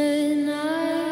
night.